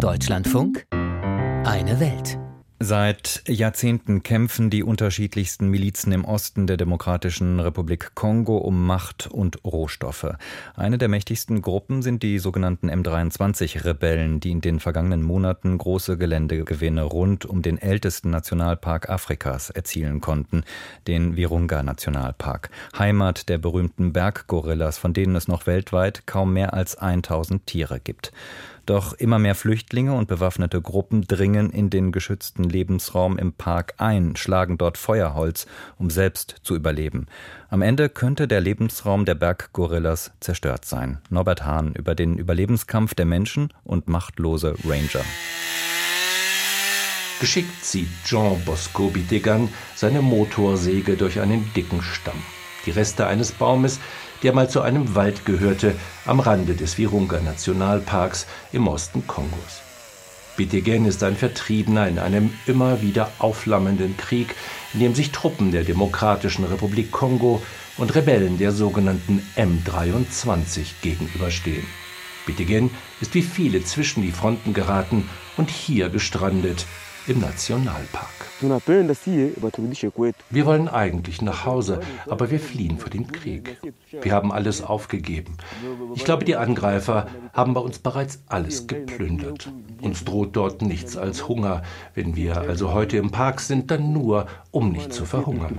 Deutschlandfunk Eine Welt. Seit Jahrzehnten kämpfen die unterschiedlichsten Milizen im Osten der Demokratischen Republik Kongo um Macht und Rohstoffe. Eine der mächtigsten Gruppen sind die sogenannten M23-Rebellen, die in den vergangenen Monaten große Geländegewinne rund um den ältesten Nationalpark Afrikas erzielen konnten, den Virunga-Nationalpark, Heimat der berühmten Berggorillas, von denen es noch weltweit kaum mehr als 1000 Tiere gibt. Doch immer mehr Flüchtlinge und bewaffnete Gruppen dringen in den geschützten Lebensraum im Park ein, schlagen dort Feuerholz, um selbst zu überleben. Am Ende könnte der Lebensraum der Berggorillas zerstört sein. Norbert Hahn über den Überlebenskampf der Menschen und machtlose Ranger. Geschickt zieht Jean Bosco Bitegan seine Motorsäge durch einen dicken Stamm. Die Reste eines Baumes, der mal zu einem Wald gehörte, am Rande des Virunga Nationalparks im Osten Kongos. Bitegen ist ein Vertriebener in einem immer wieder aufflammenden Krieg, in dem sich Truppen der Demokratischen Republik Kongo und Rebellen der sogenannten M23 gegenüberstehen. Bitegen ist wie viele zwischen die Fronten geraten und hier gestrandet, im Nationalpark. Wir wollen eigentlich nach Hause, aber wir fliehen vor dem Krieg. Wir haben alles aufgegeben. Ich glaube, die Angreifer haben bei uns bereits alles geplündert. Uns droht dort nichts als Hunger. Wenn wir also heute im Park sind, dann nur, um nicht zu verhungern.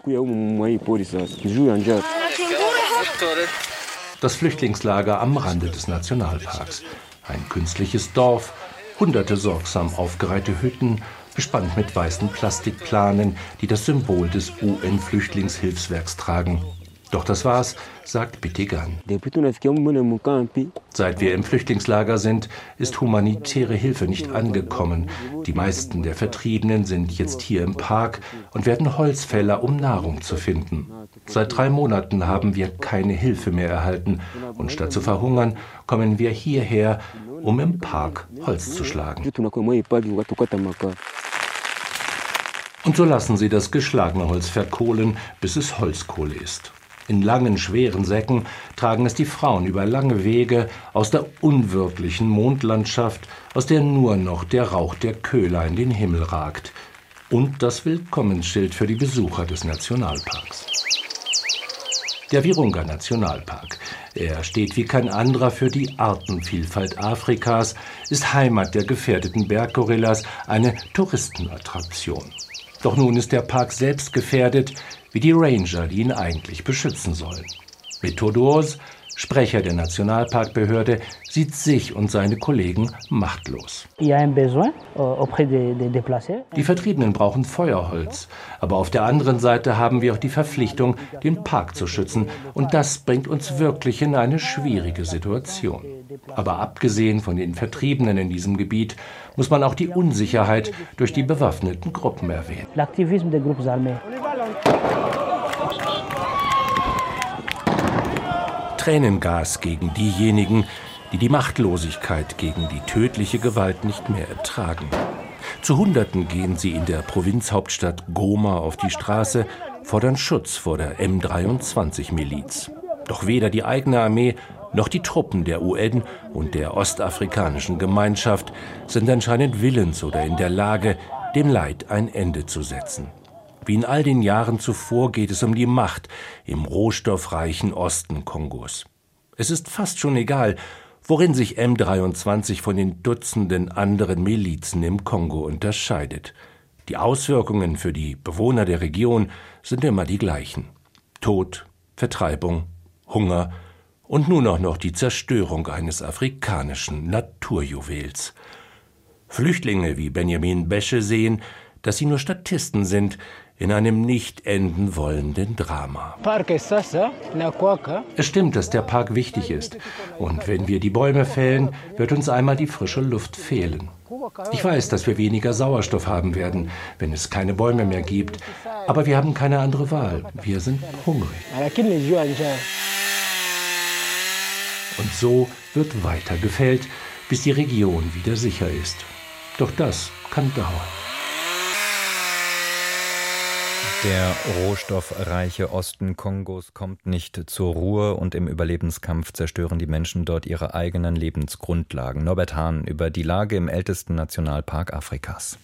Das Flüchtlingslager am Rande des Nationalparks. Ein künstliches Dorf, hunderte sorgsam aufgereihte Hütten, bespannt mit weißen Plastikplanen, die das Symbol des UN-Flüchtlingshilfswerks tragen. Doch das war's, sagt Bitigan. Seit wir im Flüchtlingslager sind, ist humanitäre Hilfe nicht angekommen. Die meisten der Vertriebenen sind jetzt hier im Park und werden Holzfäller, um Nahrung zu finden. Seit drei Monaten haben wir keine Hilfe mehr erhalten und statt zu verhungern, kommen wir hierher, um im Park Holz zu schlagen. Und so lassen sie das geschlagene Holz verkohlen, bis es Holzkohle ist. In langen, schweren Säcken tragen es die Frauen über lange Wege aus der unwirklichen Mondlandschaft, aus der nur noch der Rauch der Köhler in den Himmel ragt. Und das Willkommensschild für die Besucher des Nationalparks. Der Virunga Nationalpark. Er steht wie kein anderer für die Artenvielfalt Afrikas, ist Heimat der gefährdeten Berggorillas, eine Touristenattraktion. Doch nun ist der Park selbst gefährdet, wie die Ranger, die ihn eigentlich beschützen sollen. Methodors, Sprecher der Nationalparkbehörde, sieht sich und seine Kollegen machtlos. Euh, die Vertriebenen brauchen Feuerholz, aber auf der anderen Seite haben wir auch die Verpflichtung, den Park zu schützen, und das bringt uns wirklich in eine schwierige Situation. Aber abgesehen von den Vertriebenen in diesem Gebiet muss man auch die Unsicherheit durch die bewaffneten Gruppen erwähnen. Tränengas gegen diejenigen, die die Machtlosigkeit gegen die tödliche Gewalt nicht mehr ertragen. Zu Hunderten gehen sie in der Provinzhauptstadt Goma auf die Straße, fordern Schutz vor der M23-Miliz. Doch weder die eigene Armee noch die Truppen der UN und der ostafrikanischen Gemeinschaft sind anscheinend willens oder in der Lage, dem Leid ein Ende zu setzen. Wie in all den Jahren zuvor geht es um die Macht im rohstoffreichen Osten Kongos. Es ist fast schon egal, worin sich M23 von den Dutzenden anderen Milizen im Kongo unterscheidet. Die Auswirkungen für die Bewohner der Region sind immer die gleichen. Tod, Vertreibung, Hunger und nun auch noch die Zerstörung eines afrikanischen Naturjuwels. Flüchtlinge wie Benjamin Besche sehen, dass sie nur Statisten sind in einem nicht enden wollenden Drama. Es stimmt, dass der Park wichtig ist. Und wenn wir die Bäume fällen, wird uns einmal die frische Luft fehlen. Ich weiß, dass wir weniger Sauerstoff haben werden, wenn es keine Bäume mehr gibt. Aber wir haben keine andere Wahl. Wir sind hungrig. Und so wird weiter gefällt, bis die Region wieder sicher ist. Doch das kann dauern. Der rohstoffreiche Osten Kongos kommt nicht zur Ruhe und im Überlebenskampf zerstören die Menschen dort ihre eigenen Lebensgrundlagen. Norbert Hahn über die Lage im ältesten Nationalpark Afrikas.